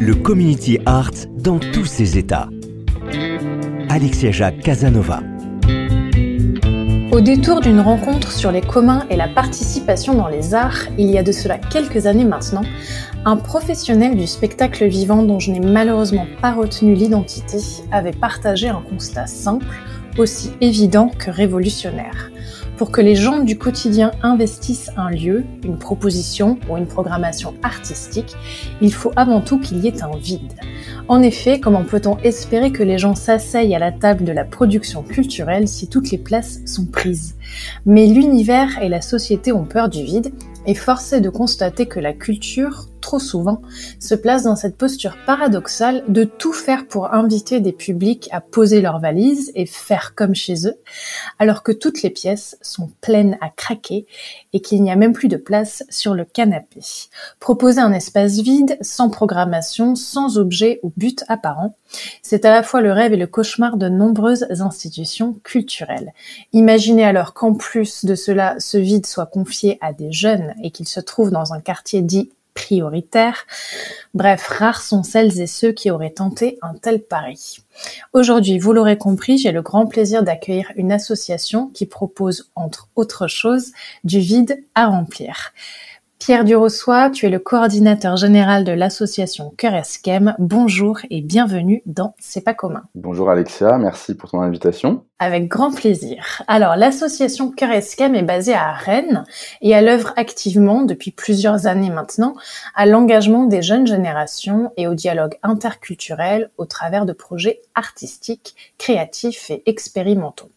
le community art dans tous ses états. Alexia Jacques Casanova. Au détour d'une rencontre sur les communs et la participation dans les arts, il y a de cela quelques années maintenant, un professionnel du spectacle vivant dont je n'ai malheureusement pas retenu l'identité avait partagé un constat simple, aussi évident que révolutionnaire. Pour que les gens du quotidien investissent un lieu, une proposition ou une programmation artistique, il faut avant tout qu'il y ait un vide. En effet, comment peut-on espérer que les gens s'asseyent à la table de la production culturelle si toutes les places sont prises? Mais l'univers et la société ont peur du vide et force est de constater que la culture, trop souvent, se place dans cette posture paradoxale de tout faire pour inviter des publics à poser leurs valises et faire comme chez eux, alors que toutes les pièces sont pleines à craquer et qu'il n'y a même plus de place sur le canapé. Proposer un espace vide, sans programmation, sans objet ou but apparent, c'est à la fois le rêve et le cauchemar de nombreuses institutions culturelles. Imaginez alors qu'en plus de cela, ce vide soit confié à des jeunes et qu'ils se trouvent dans un quartier dit prioritaire. Bref, rares sont celles et ceux qui auraient tenté un tel pari. Aujourd'hui, vous l'aurez compris, j'ai le grand plaisir d'accueillir une association qui propose, entre autres choses, du vide à remplir. Pierre Durossois, tu es le coordinateur général de l'association Cœur Esquem. Bonjour et bienvenue dans C'est pas commun. Bonjour Alexia, merci pour ton invitation. Avec grand plaisir. Alors, l'association Cœur Esquem est basée à Rennes et elle œuvre activement depuis plusieurs années maintenant à l'engagement des jeunes générations et au dialogue interculturel au travers de projets artistiques, créatifs et expérimentaux.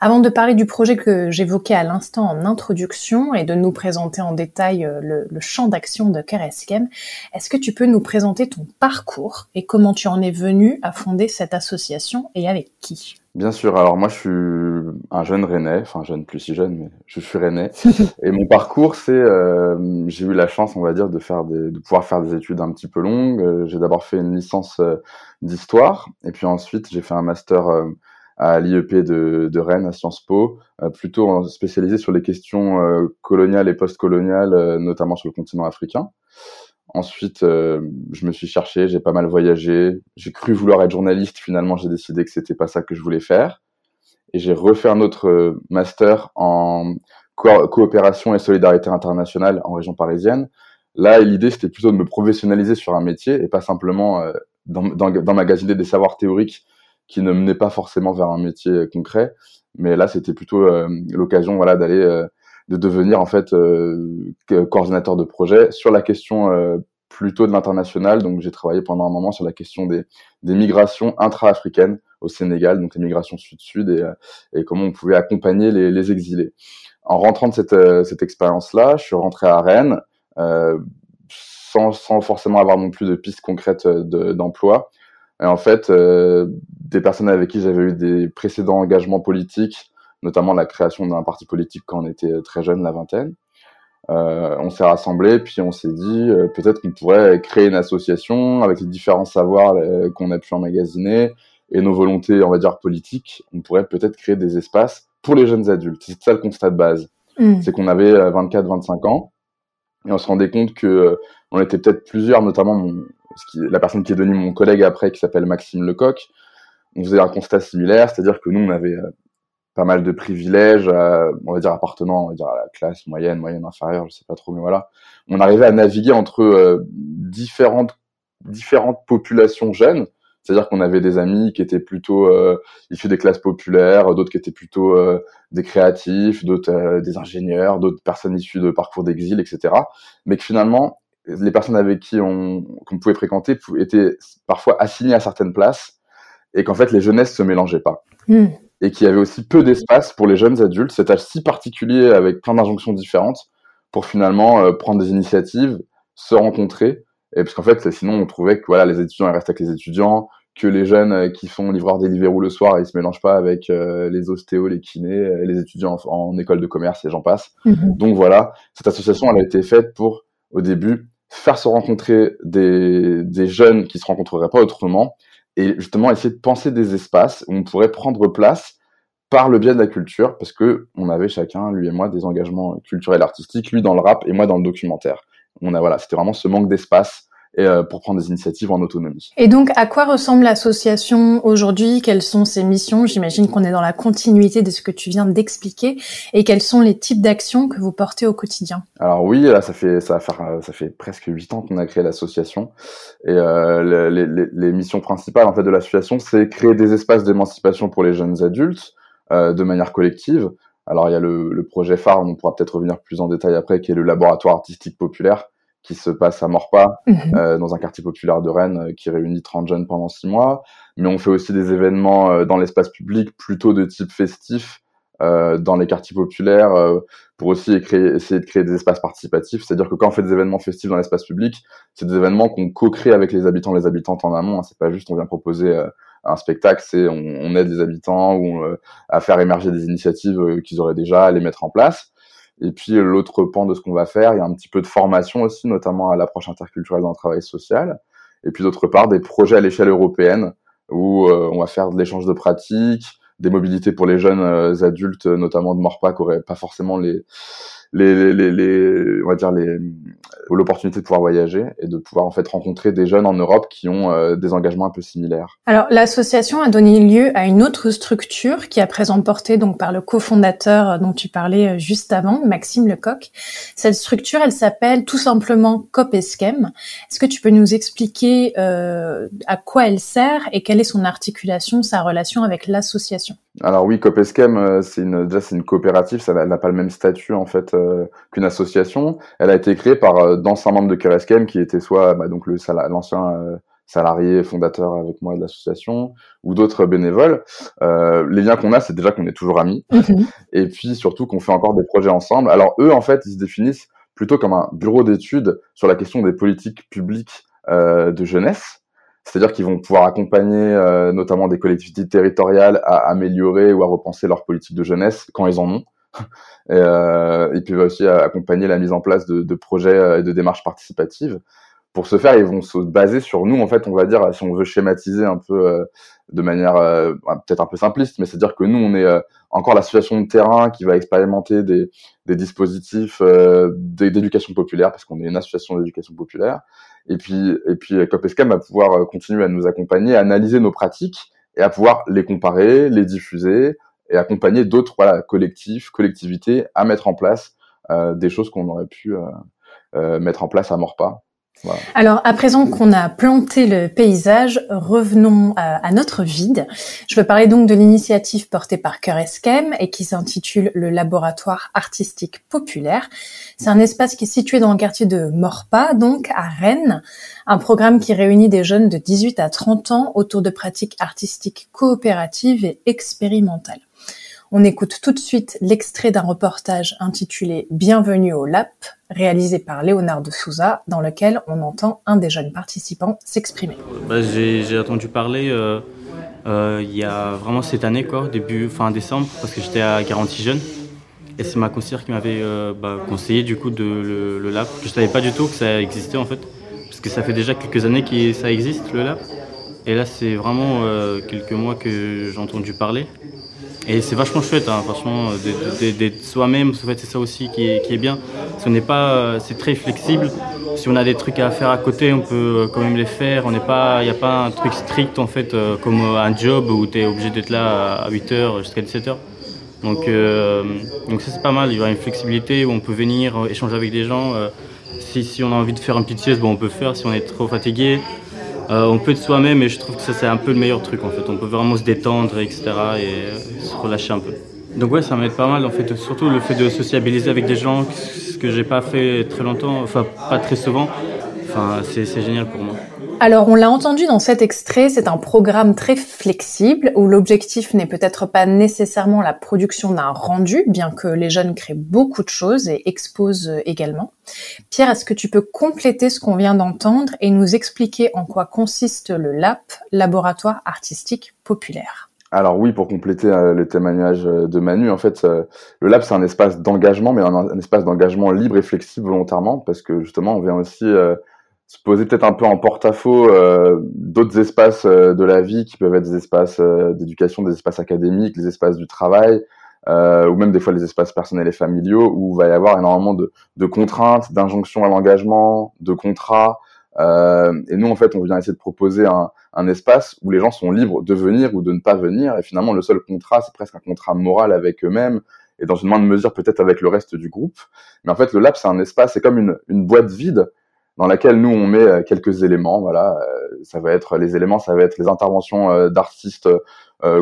Avant de parler du projet que j'évoquais à l'instant en introduction et de nous présenter en détail euh, le, champ d'action de Kereskem, est-ce que tu peux nous présenter ton parcours et comment tu en es venu à fonder cette association et avec qui? Bien sûr. Alors moi, je suis un jeune Rennais, enfin jeune plus si jeune, mais je suis Rennais. et mon parcours, c'est, euh, j'ai eu la chance, on va dire, de faire des, de pouvoir faire des études un petit peu longues. Euh, j'ai d'abord fait une licence d'histoire, et puis ensuite j'ai fait un master à l'IEP de, Rennes, à Sciences Po, euh, plutôt spécialisé sur les questions euh, coloniales et post-coloniales, euh, notamment sur le continent africain. Ensuite, je me suis cherché, j'ai pas mal voyagé, j'ai cru vouloir être journaliste, finalement j'ai décidé que c'était pas ça que je voulais faire. Et j'ai refait un autre master en coopération et solidarité internationale en région parisienne. Là, l'idée, c'était plutôt de me professionnaliser sur un métier et pas simplement d'emmagasiner des savoirs théoriques qui ne menait pas forcément vers un métier euh, concret. Mais là, c'était plutôt euh, l'occasion, voilà, d'aller, euh, de devenir en fait coordinateur de projet sur la question plutôt de l'international. Donc, j'ai travaillé pendant un moment sur la question des, des migrations intra-africaines au Sénégal, donc les migrations sud-sud et, et, comment on pouvait accompagner les, les exilés. En rentrant de cette, cette expérience-là, je suis rentré à Rennes euh, sans, sans, forcément avoir non plus de pistes concrètes d'emploi. Et en fait, euh, des personnes avec qui j'avais eu des précédents engagements politiques, notamment la création d'un parti politique quand on était très jeune, la vingtaine, euh, on s'est rassemblés, puis on s'est dit euh, peut-être qu'on pourrait créer une association avec les différents savoirs euh, qu'on a pu emmagasiner et nos volontés, on va dire, politiques. On pourrait peut-être créer des espaces pour les jeunes adultes. C'est ça le constat de base. Mmh. C'est qu'on avait 24-25 ans et on se rendait compte que on était peut-être plusieurs, notamment mon, la personne qui est devenue mon collègue après, qui s'appelle Maxime Lecoq, on faisait un constat similaire, c'est-à-dire que nous, on avait euh, pas mal de privilèges, on va dire appartenant on va dire, à la classe moyenne, moyenne inférieure, je sais pas trop, mais voilà. On arrivait à naviguer entre différentes différentes populations jeunes. C'est-à-dire qu'on avait des amis qui étaient plutôt euh, issus des classes populaires, d'autres qui étaient plutôt euh, des créatifs, d'autres euh, des ingénieurs, d'autres personnes issues de parcours d'exil, etc. Mais que finalement, les personnes avec qui on qu'on pouvait fréquenter étaient parfois assignées à certaines places et qu'en fait les jeunesses se mélangeaient pas. Hmm. Et qu'il y avait aussi peu d'espace pour les jeunes adultes, cet âge si particulier avec plein d'injonctions différentes pour finalement prendre des initiatives, se rencontrer et parce qu'en fait, sinon, on trouvait que voilà, les étudiants ils restent avec les étudiants, que les jeunes euh, qui font livreur Deliveroo le soir, ils se mélangent pas avec euh, les ostéos, les kinés, euh, les étudiants en, école de commerce et j'en passe. Mhm. Donc voilà, cette association, elle a été faite pour, au début, faire se rencontrer des, des jeunes qui se rencontreraient pas autrement et justement essayer de penser des espaces où on pourrait prendre place par le biais de la culture, parce que on avait chacun, lui et moi, des engagements culturels artistiques, lui dans le rap et moi dans le documentaire. On a voilà, c'était vraiment ce manque d'espace et euh, pour prendre des initiatives en autonomie. Et donc, à quoi ressemble l'association aujourd'hui? Quelles sont ses missions? J'imagine qu'on est dans la continuité de ce que tu viens d'expliquer. Et quels sont les types d'actions que vous portez au quotidien? Alors oui, là, ça fait ça va faire euh, ça fait presque huit ans qu'on a créé l'association. Et euh, les, les, les, missions principales en fait de l'association, c'est créer des espaces d'émancipation pour les jeunes adultes euh, de manière collective. Alors il y a le, le projet phare, on pourra peut-être revenir plus en détail après, qui est le laboratoire artistique populaire qui se passe à Morpa, mhm. euh, dans un quartier populaire de Rennes, euh, qui réunit 30 jeunes pendant 6 mois. Mais on fait aussi des événements euh, dans l'espace public plutôt de type festif, dans les quartiers populaires, pour aussi essayer de créer des espaces participatifs. C'est-à-dire que quand on fait des événements festifs dans l'espace public, c'est des événements qu'on co-crée avec les habitants, les habitantes en amont. Hein. C'est pas juste on vient proposer un spectacle, c'est on, aide les habitants ou à faire émerger des initiatives qu'ils auraient déjà, à les mettre en place. Et puis l'autre pan de ce qu'on va faire, il y a un petit peu de formation aussi, notamment à l'approche interculturelle dans le travail social. Et puis d'autre part, des projets à l'échelle européenne où euh, on va faire de l'échange de pratiques, des mobilités pour les jeunes euh, adultes, notamment de Morpa, qui n'auraient pas forcément les, les, les, les, on va dire les l'opportunité de pouvoir voyager et de pouvoir en fait rencontrer des jeunes en Europe qui ont euh, des engagements un peu similaires. Alors l'association a donné lieu à une autre structure qui a présent portée donc par le cofondateur dont tu parlais euh, juste avant, Maxime Lecoq. Cette structure, elle s'appelle tout simplement COPESCHEM. Est-ce que tu peux nous expliquer euh, à quoi elle sert et quelle est son articulation, sa relation avec l'association? Alors oui, Copeschem, euh, c'est une, déjà c'est une coopérative, ça n'a pas le même statut en fait euh, qu'une association. Elle a été créée par euh, d'anciens membres de Kereskem qui étaient soit bah, donc le l'ancien salarié fondateur avec moi de l'association ou d'autres bénévoles. les liens qu'on a, c'est déjà qu'on est toujours amis mhm. et puis surtout qu'on fait encore des projets ensemble. Alors eux, en fait, ils se définissent plutôt comme un bureau d'études sur la question des politiques publiques de jeunesse. C'est-à-dire qu'ils vont pouvoir accompagner euh, notamment des collectivités territoriales à améliorer ou à repenser leur politique de jeunesse quand ils en ont. et, euh, ils peuvent aussi accompagner la mise en place de, de projets euh, et de démarches participatives. Pour ce faire, ils vont se baser sur nous, en fait, on va dire, si on veut schématiser un peu euh, de manière peut-être un peu simpliste, mais c'est-à-dire que nous, on est encore l'association de terrain qui va expérimenter des, des dispositifs d'éducation populaire, parce qu'on est une association d'éducation populaire. Et puis, et puis Copescam va pouvoir euh, continuer à nous accompagner, à analyser nos pratiques et à pouvoir les comparer, les diffuser et accompagner d'autres collectifs, collectivités à mettre en place euh, des choses qu'on aurait pu euh, euh mettre en place à Morpa alors, à présent qu'on a planté le paysage, revenons à, notre vide. Je veux parler donc de l'initiative portée par Cœur Esquem et qui s'intitule le Laboratoire Artistique Populaire. C'est un espace qui est situé dans le quartier de Morpa, donc à Rennes. Un programme qui réunit des jeunes de 18 à 30 ans autour de pratiques artistiques coopératives et expérimentales. On écoute tout de suite l'extrait d'un reportage intitulé Bienvenue au LAP, réalisé par Léonard de Souza, dans lequel on entend un des jeunes participants s'exprimer. Bah, j'ai entendu parler euh, euh, il y a vraiment cette année, début fin décembre, parce que j'étais à Garantie Jeune. Et c'est ma conseillère qui m'avait euh, bah, conseillé du coup de le, LAP. Je savais pas du tout que ça existait en fait, parce que ça fait déjà quelques années que ça existe le LAP. Et là, c'est vraiment quelques mois que j'ai entendu parler. Et c'est vachement chouette, hein, franchement, d'être soi-même, c'est ça aussi qui est, qui est bien. Euh, c'est très flexible. Si on a des trucs à faire à côté, on peut euh, quand même les faire. Il n'y a pas un truc strict en fait, euh, comme un job où tu es obligé d'être là à 8h jusqu'à 17h. Donc, euh, donc ça c'est pas mal, il y aura une flexibilité où on peut venir euh, échanger avec des gens. Euh, si, si, on a envie de faire une petite sieste, bon, on peut faire. Si on est trop fatigué, on peut être soi-même et je trouve que ça c'est un peu le meilleur truc en fait. On peut vraiment se détendre, etc. et se relâcher un peu. Donc ouais, ça m'aide pas mal en fait, surtout le fait de sociabiliser avec des gens, ce que j'ai pas fait très longtemps, enfin pas très souvent. C'est génial pour moi. Alors, on l'a entendu dans cet extrait, c'est un programme très flexible où l'objectif n'est peut-être pas nécessairement la production d'un rendu, bien que les jeunes créent beaucoup de choses et exposent également. Pierre, est-ce que tu peux compléter ce qu'on vient d'entendre et nous expliquer en quoi consiste le LAP, Laboratoire Artistique Populaire? Alors oui, pour compléter euh, le témoignage euh, de Manu, en fait, euh, le lab c'est un espace d'engagement, mais un, espace d'engagement libre et flexible volontairement, parce que justement, on vient aussi se poser peut-être un peu en porte-à-faux d'autres espaces de la vie qui peuvent être des espaces d'éducation, des espaces académiques, les espaces du travail, ou même des fois les espaces personnels et familiaux, où il va y avoir énormément de, de contraintes, d'injonctions à l'engagement, de contrats. et nous, en fait, on vient essayer de proposer un, un espace où les gens sont libres de venir ou de ne pas venir. Et finalement, le seul contrat, c'est presque un contrat moral avec eux-mêmes et dans une moindre mesure peut-être avec le reste du groupe. Mais en fait, le lab, c'est un espace, c'est comme une, une, boîte vide dans laquelle nous, on met euh, quelques éléments. Voilà, euh, ça va être les éléments, ça va être les interventions euh, d'artistes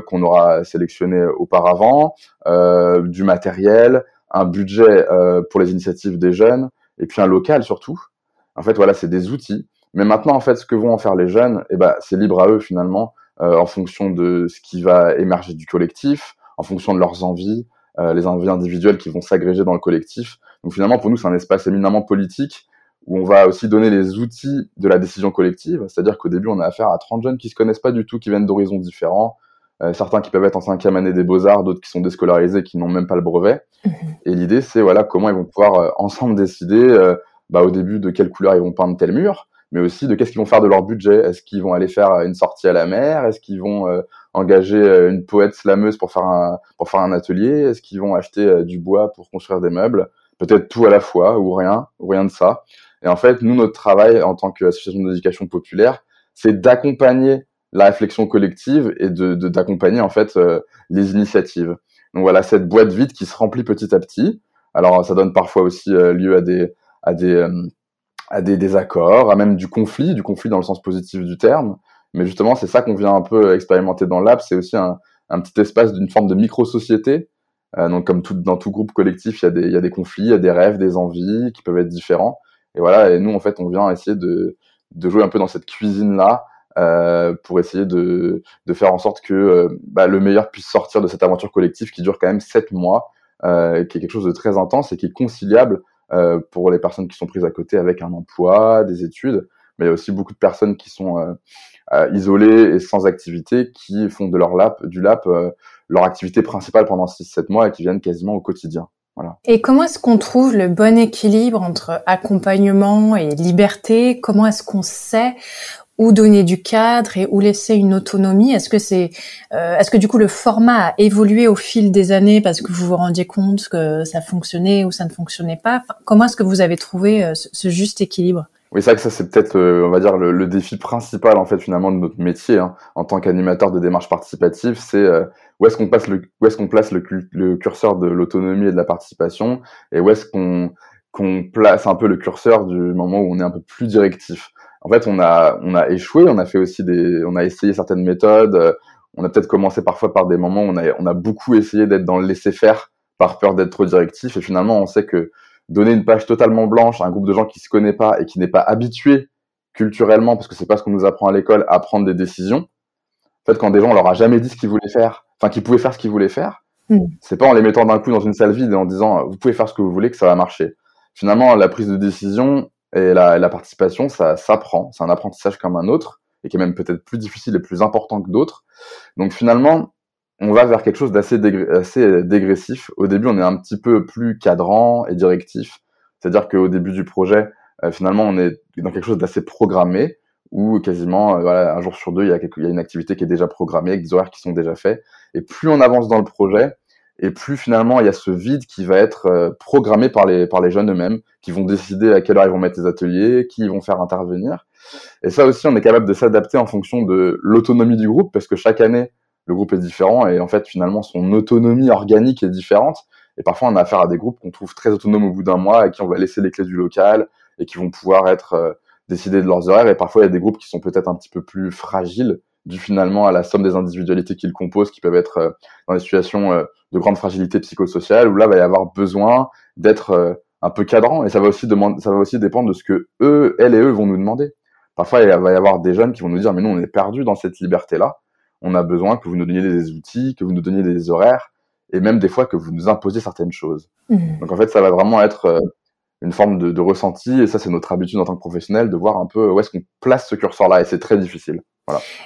qu'on aura sélectionnés auparavant, du matériel, un budget pour les initiatives des jeunes, et puis un local surtout. En fait, voilà, c'est des outils mais maintenant, en fait, ce que vont en faire les jeunes, eh ben, c'est libre à eux finalement, en fonction de ce qui va émerger du collectif, en fonction de leurs envies, les envies individuelles qui vont s'agréger dans le collectif. Donc finalement, pour nous, c'est un espace éminemment politique où on va aussi donner les outils de la décision collective. C'est-à-dire qu'au début, on a affaire à 30 jeunes qui se connaissent pas du tout, qui viennent d'horizons différents. Euh, certains qui peuvent être en cinquième année des beaux-arts, d'autres qui sont déscolarisés, qui n'ont même pas le brevet. Mhm. Et l'idée, c'est voilà comment ils vont pouvoir euh, ensemble décider, euh, bah, au début, de quelle couleur ils vont peindre tel mur, mais aussi de qu'est-ce qu'ils vont faire de leur budget. Est-ce qu'ils vont aller faire une sortie à la mer? Est-ce qu'ils vont engager une poète slameuse pour faire un pour faire un atelier? Est-ce qu'ils vont acheter du bois pour construire des meubles? Peut-être tout à la fois ou rien, ou rien de ça. Et en fait, nous, notre travail en tant qu'association d'éducation populaire, c'est d'accompagner la réflexion collective et de d'accompagner en fait les initiatives. Donc voilà, cette boîte vide qui se remplit petit à petit. Alors ça donne parfois aussi lieu à des à des à des désaccords, à même du conflit, du conflit dans le sens positif du terme. Mais justement, c'est ça qu'on vient un peu expérimenter dans l'app. C'est aussi un, un, petit espace d'une forme de micro-société. Euh, donc, comme dans tout groupe collectif, il y, a des, il y a des conflits, il y a des rêves, des envies qui peuvent être différents. Et voilà, et nous, en fait, on vient essayer de, de jouer un peu dans cette cuisine-là euh, pour essayer de, de faire en sorte que euh, bah, le meilleur puisse sortir de cette aventure collective qui dure quand même sept mois, euh, qui est quelque chose de très intense et qui est conciliable euh, pour les personnes qui sont prises à côté avec un emploi, des études, mais il y a aussi beaucoup de personnes qui sont euh, isolées et sans activité, qui font de leur lap, du lap leur activité principale pendant 6-7 mois et qui viennent quasiment au quotidien. Voilà. Et comment est-ce qu'on trouve le bon équilibre entre accompagnement et liberté? Comment est-ce qu'on sait où donner du cadre et où laisser une autonomie? Est-ce que c'est, euh, est-ce que du coup le format a évolué au fil des années parce que vous vous rendiez compte que ça fonctionnait ou ça ne fonctionnait pas? Comment est-ce que vous avez trouvé euh, ce juste équilibre? Oui, c'est vrai que ça, c'est peut-être, euh, on va dire, le, défi principal, en fait, finalement, de notre métier, hein, en tant qu'animateur de démarche participative, c'est où est-ce qu'on passe le, où est-ce qu'on place le, le, curseur de l'autonomie et de la participation, et où est-ce qu'on, qu'on place un peu le curseur du moment où on est un peu plus directif en fait, on a, on a échoué, on a fait aussi des, on a essayé certaines méthodes. On a peut-être commencé parfois par des moments où on a, on a beaucoup essayé d'être dans le laisser-faire par peur d'être trop directif. Et finalement, on sait que donner une page totalement blanche à un groupe de gens qui se connaît pas et qui n'est pas habitué culturellement, parce que c'est pas ce qu'on nous apprend à l'école, à prendre des décisions. En fait, quand des gens on leur a jamais dit ce qu'ils voulaient faire, enfin qu'ils pouvaient faire ce qu'ils voulaient faire, mm. c'est pas en les mettant d'un coup dans une salle vide et en disant vous pouvez faire ce que vous voulez que ça va marcher. Finalement, la prise de décision, et la, la participation, ça s'apprend. C'est un apprentissage comme un autre et qui est même peut-être plus difficile et plus important que d'autres. Donc finalement, on va vers quelque chose d'assez assez dégressif. Au début, on est un petit peu plus cadrant et directif. C'est-à-dire qu'au début du projet, euh, finalement, on est dans quelque chose d'assez programmé, où quasiment, euh, voilà, un jour sur deux, il y, a y a une activité qui est déjà programmée, avec des horaires qui sont déjà faits. Et plus on avance dans le projet, et plus finalement il y a ce vide qui va être euh, programmé par les jeunes eux-mêmes qui vont décider à quelle heure ils vont mettre les ateliers, qui ils vont faire intervenir. Et ça aussi on est capable de s'adapter en fonction de l'autonomie du groupe parce que chaque année le groupe est différent et en fait finalement son autonomie organique est différente. Et parfois on a affaire à des groupes qu'on trouve très autonomes au bout d'un mois et qui on va laisser les clés du local et qui vont pouvoir être euh, décidés de leurs horaires. Et parfois il y a des groupes qui sont peut-être un petit peu plus fragiles dû finalement à la somme des individualités qu'ils composent, qui peuvent être euh, dans des situations euh, de grande fragilité psychosociale, où là, il va y avoir besoin d'être un peu cadrant, et ça va aussi demander, ça va aussi dépendre de ce que eux, elles et eux vont nous demander. Parfois, il va y avoir des jeunes qui vont nous dire, mais nous, on est perdus dans cette liberté-là. On a besoin que vous nous donniez des outils, que vous nous donniez des horaires, et même des fois que vous nous imposiez certaines choses. Mmh. Donc en fait, ça va vraiment être euh, une forme de, de, ressenti, et ça, c'est notre habitude en tant que professionnel de voir un peu où est-ce qu'on place ce curseur-là, et c'est très difficile.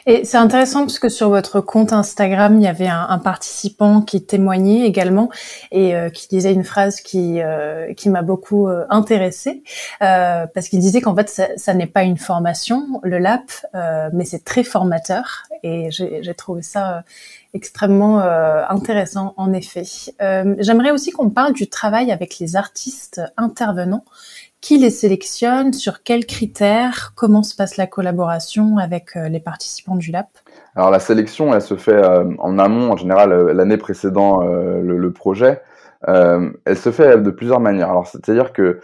Et c'est intéressant parce que sur votre compte Instagram, il y avait un, un participant qui témoignait également et euh, qui disait une phrase qui euh, qui m'a beaucoup euh, intéressée parce qu'il disait qu'en fait ça, ça n'est pas une formation, le LAP, mais c'est très formateur et j'ai trouvé ça extrêmement intéressant en effet. J'aimerais aussi qu'on parle du travail avec les artistes intervenants qui les sélectionne? Sur quels critères? Comment se passe la collaboration avec euh, les participants du LAP Alors la sélection, elle se fait euh, en amont, en général euh, l'année précédant le, projet. elle se fait de plusieurs manières. Alors c'est-à-dire que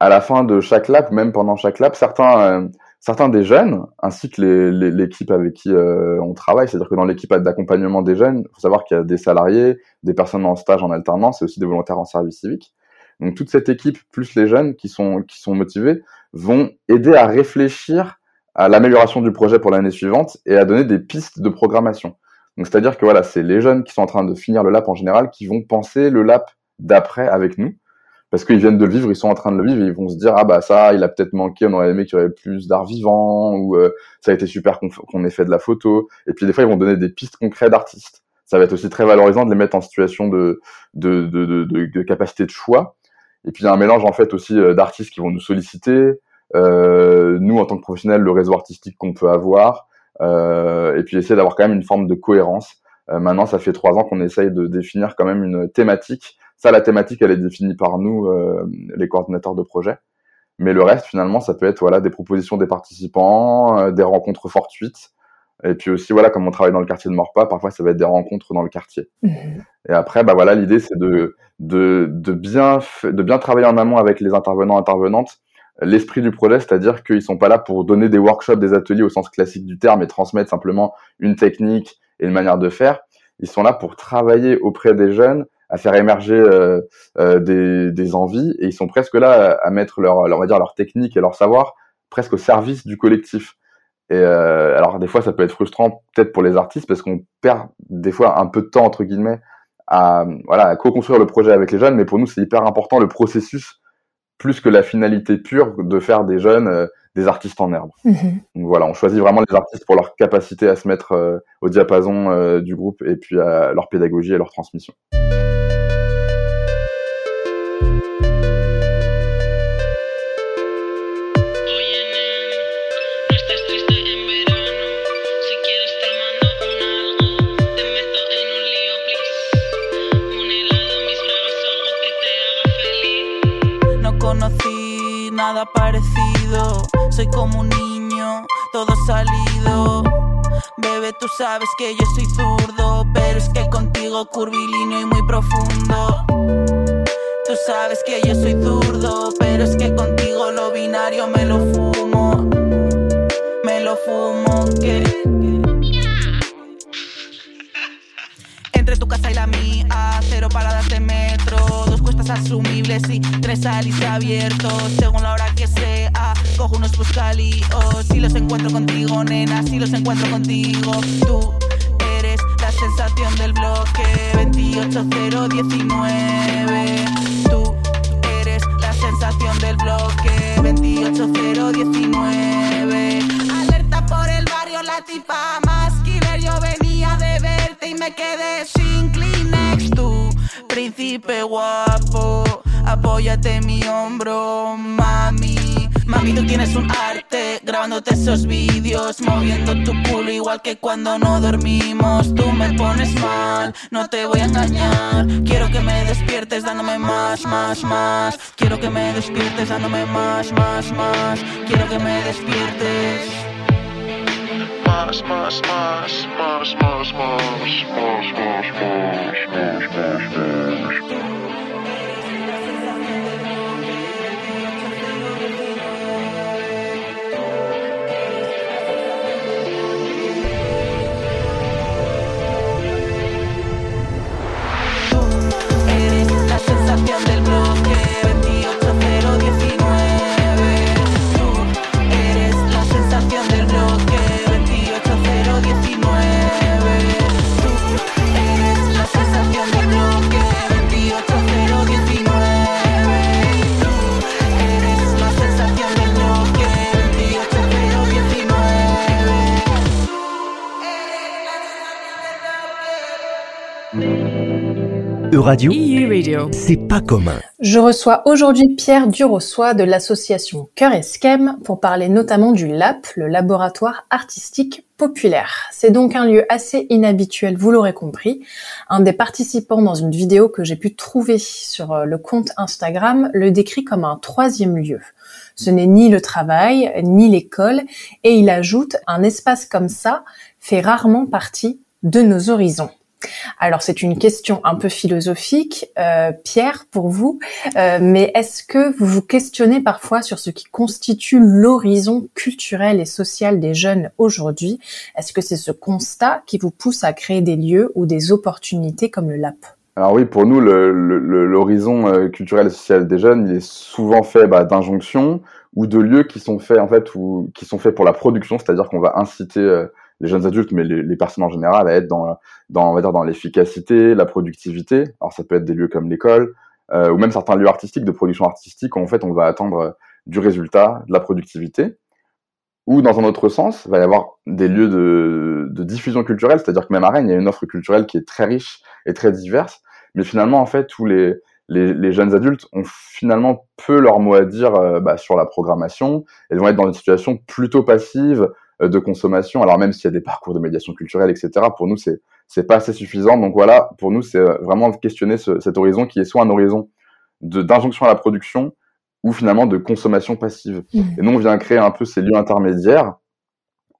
à la fin de chaque lap, même pendant chaque lap, certains certains des jeunes, ainsi que l'équipe avec qui on travaille, c'est-à-dire que dans l'équipe d'accompagnement des jeunes, il faut savoir qu'il y a des salariés, des personnes en stage en alternance et aussi des volontaires en service civique. Donc toute cette équipe, plus les jeunes qui sont, qui sont motivés, vont aider à réfléchir à l'amélioration du projet pour l'année suivante et à donner des pistes de programmation. Donc c'est-à-dire que voilà, c'est les jeunes qui sont en train de finir le lap en général qui vont penser le lap d'après avec nous parce qu'ils viennent de le vivre, ils sont en train de le vivre ils vont se dire ah bah ça, il a peut-être manqué, on aurait aimé qu'il y avait plus d'art vivant ou euh, ça a été super qu'on ait fait de la photo et puis des fois ils vont donner des pistes concrètes d'artistes. Ça va être aussi très valorisant de les mettre en situation de de, de, de, de capacité de choix et puis il y a un mélange en fait aussi euh, d'artistes qui vont nous solliciter, euh, nous en tant que professionnels, le réseau artistique qu'on peut avoir, euh, et puis essayer d'avoir quand même une forme de cohérence. Euh, maintenant, ça fait trois ans qu'on essaye de définir quand même une thématique. Ça, la thématique, elle est définie par nous, euh, les coordinateurs de projet. Mais le reste, finalement, ça peut être voilà des propositions des participants, des rencontres fortuites, et puis aussi, voilà, comme on travaille dans le quartier de Morpa, parfois ça va être des rencontres dans le quartier. Mhm. Et après, bah voilà, l'idée c'est de, de, de, bien, de bien travailler en amont avec les intervenants, intervenantes, l'esprit du projet, c'est-à-dire qu'ils sont pas là pour donner des workshops, des ateliers au sens classique du terme et transmettre simplement une technique et une manière de faire. Ils sont là pour travailler auprès des jeunes, à faire émerger euh, euh, des, des, envies, et ils sont presque là à, mettre leur, leur, on va dire, leur technique et leur savoir presque au service du collectif. Et euh, alors des fois ça peut être frustrant peut-être pour les artistes parce qu'on perd des fois un peu de temps entre guillemets à voilà à co-construire le projet avec les jeunes, mais pour nous c'est hyper important le processus plus que la finalité pure de faire des jeunes des artistes en herbe. Mhm. Donc voilà, on choisit vraiment les artistes pour leur capacité à se mettre au diapason du groupe et puis à leur pédagogie et leur transmission. Parecido. Soy como un niño, todo salido. Bebé, tú sabes que yo soy zurdo, pero es que contigo curvilíneo y muy profundo. Tú sabes que yo soy zurdo, pero es que contigo lo binario me lo fumo. Me lo fumo, que. Entre tu casa y la mía, cero paradas de metro, asumibles y tres alis abiertos, según la hora que sea. Cojo unos buscalíos, si los encuentro contigo, nena, si los encuentro contigo, tú eres la sensación del bloque 28019. Tú eres la sensación del bloque 28019. Alerta por el barrio, la tipa más killer, yo venía de verte y me quedé príncipe guapo, apóyate mi hombro, mami. Mami, tú tienes un arte grabándote esos vídeos, moviendo tu culo igual que cuando no dormimos. Tú me pones mal, no te voy a engañar. Quiero que me despiertes dándome más, más, más. Quiero que me despiertes dándome más, más, más. Quiero que me despiertes. mas, mas, mas, mas, mas, mas, mas, mas, mas, mas, mas, mas, mas. 28019. Euradio, EU Radio. c'est pas commun. Je reçois aujourd'hui Pierre Durossois de l'association Cœur Esquem pour parler notamment du LAP, le laboratoire artistique populaire. C'est donc un lieu assez inhabituel, vous l'aurez compris. Un des participants dans une vidéo que j'ai pu trouver sur euh, le compte Instagram le décrit comme un troisième lieu. Ce n'est ni le travail, ni l'école, et il ajoute un espace comme ça fait rarement partie de nos horizons. Alors c'est une question un peu philosophique, euh, Pierre, pour vous, euh, mais est-ce que vous vous questionnez parfois sur ce qui constitue l'horizon culturel et social des jeunes aujourd'hui? Est-ce que c'est ce constat qui vous pousse à créer des lieux ou des opportunités comme le LAP Alors oui, pour nous, l'horizon euh, culturel et social des jeunes, il est souvent fait bah, d'injonctions ou de lieux qui sont faits en fait ou qui sont faits pour la production, c'est-à-dire qu'on va inciter les jeunes adultes, mais les, personnes en général, à être dans, dans on va dire dans l'efficacité, la productivité. Alors ça peut être des lieux comme l'école euh, ou même certains lieux artistiques de production artistique où en fait on va attendre euh, du résultat, de la productivité. Ou dans un autre sens, il va y avoir des lieux de, de diffusion culturelle, c'est-à-dire que même à Rennes, il y a une offre culturelle qui est très riche et très diverse, mais finalement, en fait, tous les, les, jeunes adultes ont finalement peu leur mot à dire euh, bah, sur la programmation. Ils vont être dans une situation plutôt passive de consommation. Alors même s'il y a des parcours de médiation culturelle, etc., pour nous, c'est c'est pas assez suffisant. Donc voilà, pour nous, c'est euh, vraiment questionner ce, cet horizon qui est soit un horizon de d'injonction à la production ou finalement de consommation passive. Mhm. Et nous, on vient créer un peu ces lieux intermédiaires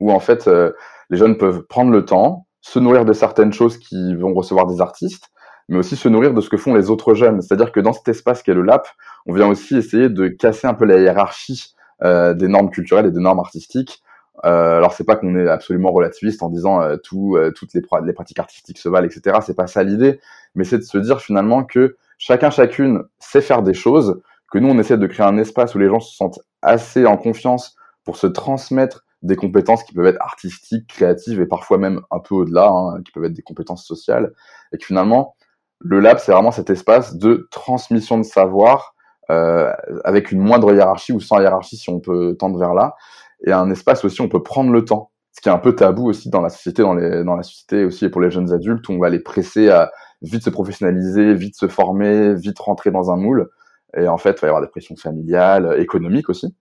où en fait euh, les jeunes peuvent prendre le temps, se nourrir de certaines choses qui vont recevoir des artistes, mais aussi se nourrir de ce que font les autres jeunes. C'est-à-dire que dans cet espace qu'est le LAP, on vient aussi essayer de casser un peu la hiérarchie euh, des normes culturelles et des normes artistiques. Euh, alors c'est pas qu'on est absolument relativiste en disant euh, euh, toutes les pratiques artistiques se valent, etc. C'est pas ça l'idée, mais c'est de se dire finalement que chacun chacune sait faire des choses, que nous on essaie de créer un espace où les gens se sentent assez en confiance pour se transmettre des compétences qui peuvent être artistiques, créatives et parfois même un peu au-delà, hein, qui peuvent être des compétences sociales, et que finalement le lab c'est vraiment cet espace de transmission de savoir euh, avec une moindre hiérarchie ou sans hiérarchie si on peut tendre vers là, et un espace aussi on peut prendre le temps, ce qui est un peu tabou aussi dans la société, dans, dans la société aussi et pour les jeunes adultes où on va les presser à vite se professionnaliser, vite se former, vite rentrer dans un moule. Et en fait, il va y avoir des pressions familiales, économiques aussi.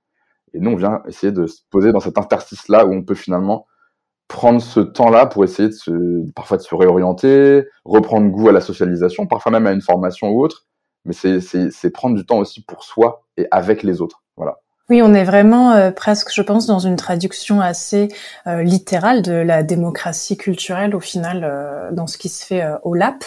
Et nous, on vient essayer de se poser dans cet interstice-là où on peut finalement prendre ce temps-là pour essayer de se, parfois de se réorienter, reprendre goût à la socialisation, parfois même à une formation ou autre. Mais c'est prendre du temps aussi pour soi et avec les autres. Voilà. Oui, on est vraiment euh, presque, je pense, dans une traduction assez euh, littérale de la démocratie culturelle au final euh, dans ce qui se fait au LAP.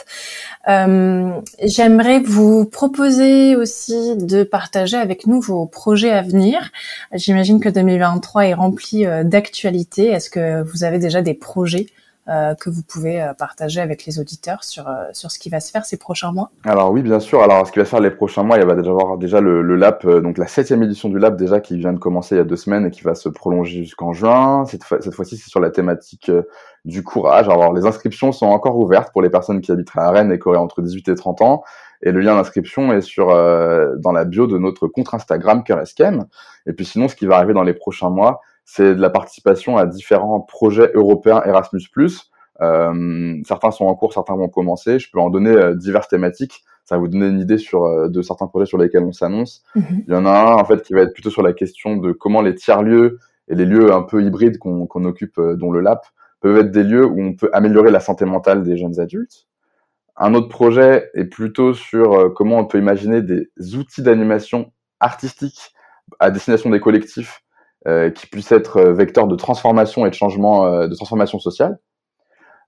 J'aimerais vous proposer aussi de partager avec nous vos projets à venir. J'imagine que 2023 est rempli d'actualités. Est-ce que vous avez déjà des projets? Que vous pouvez euh, partager avec les auditeurs sur euh, sur ce qui va se faire ces prochains mois Alors oui, bien sûr. Alors ce qui va se faire les prochains mois, il va déjà avoir déjà le, le LAP, euh, donc la septième édition du LAP déjà qui vient de commencer il y a deux semaines et qui va se prolonger jusqu'en juin. Cette, fois- cette fois-ci, c'est sur la thématique euh, du courage. Alors les inscriptions sont encore ouvertes pour les personnes qui habiteraient à Rennes et qui auraient entre 18 et 30 ans. Et le lien d'inscription est sur euh, dans la bio de notre compte Instagram Cœur. Et puis sinon, ce qui va arriver dans les prochains mois, c'est de la participation à différents projets européens Erasmus+. Euh, certains sont en cours, certains vont commencer. Je peux en donner euh, diverses thématiques. Ça va vous donner une idée sur euh, de certains projets sur lesquels on s'annonce. Mhm. Il y en a un en fait qui va être plutôt sur la question de comment les tiers lieux et les lieux un peu hybrides qu'on occupe, dont le LAP, peuvent être des lieux où on peut améliorer la santé mentale des jeunes adultes. Un autre projet est plutôt sur comment on peut imaginer des outils d'animation artistique à destination des collectifs qui puisse être vecteur de transformation et de changement, de transformation sociale.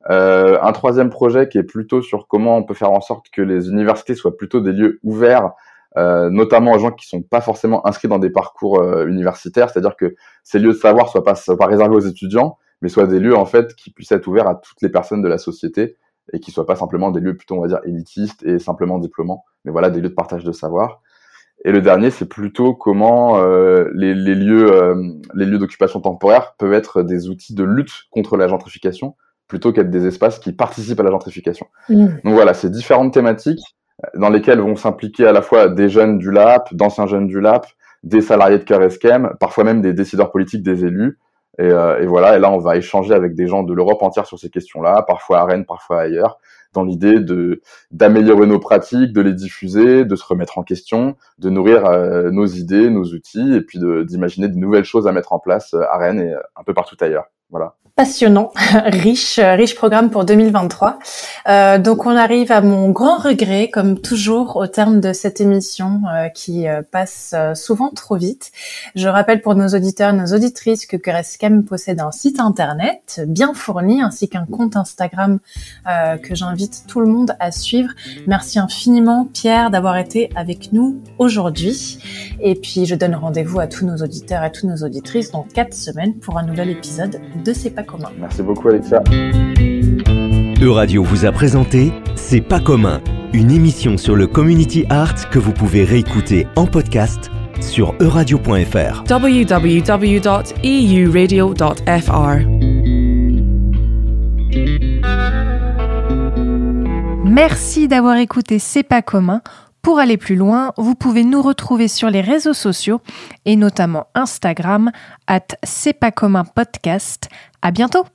un troisième projet qui est plutôt sur comment on peut faire en sorte que les universités soient plutôt des lieux ouverts euh, notamment aux gens qui sont pas forcément inscrits dans des parcours euh, universitaires, c'est-à-dire que ces lieux de savoir soient pas, soient pas réservés aux étudiants, mais soient des lieux en fait qui puissent être ouverts à toutes les personnes de la société et qui soient pas simplement des lieux plutôt on va dire élitistes et simplement diplômants, mais voilà des lieux de partage de savoir. Et le dernier, c'est plutôt comment euh, les, les, lieux, euh, les lieux d'occupation temporaire peuvent être des outils de lutte contre la gentrification plutôt qu'être des espaces qui participent à la gentrification. Mmh. Donc voilà, ces différentes thématiques dans lesquels vont s'impliquer à la fois des jeunes du LAP, d'anciens jeunes du LAP, des salariés de Cœur Esquem, parfois même des décideurs politiques, des élus. Et, euh, et, voilà, et là, on va échanger avec des gens de l'Europe entière sur ces questions-là, parfois à Rennes, parfois ailleurs, dans l'idée de d'améliorer nos pratiques, de les diffuser, de se remettre en question, de nourrir euh, nos idées, nos outils, et puis d'imaginer de, nouvelles choses à mettre en place à Rennes et un peu partout ailleurs. Voilà passionnant, riche, riche programme pour 2023. Euh, donc on arrive à mon grand regret, comme toujours, au terme de cette émission euh, qui euh, passe euh, souvent trop vite. Je rappelle pour nos auditeurs, nos auditrices que Kereskem possède un site internet bien fourni ainsi qu'un compte Instagram que j'invite tout le monde à suivre. Merci infiniment Pierre d'avoir été avec nous aujourd'hui. Et puis je donne rendez-vous à tous nos auditeurs et à toutes nos auditrices dans quatre semaines pour un nouvel épisode de C'est pas commun. Merci beaucoup Alexia. Euradio vous a présenté C'est pas commun, une émission sur le community art que vous pouvez réécouter en podcast sur euradio.fr. www.euradio.fr. Merci d'avoir écouté C'est pas commun. Pour aller plus loin, vous pouvez nous retrouver sur les réseaux sociaux et notamment Instagram at C'est pas commun podcast. À bientôt!